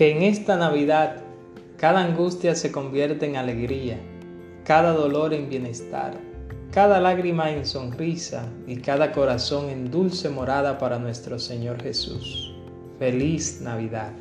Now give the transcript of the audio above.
Que en esta Navidad cada angustia se convierte en alegría, cada dolor en bienestar, cada lágrima en sonrisa y cada corazón en dulce morada para nuestro Señor Jesús. Feliz Navidad.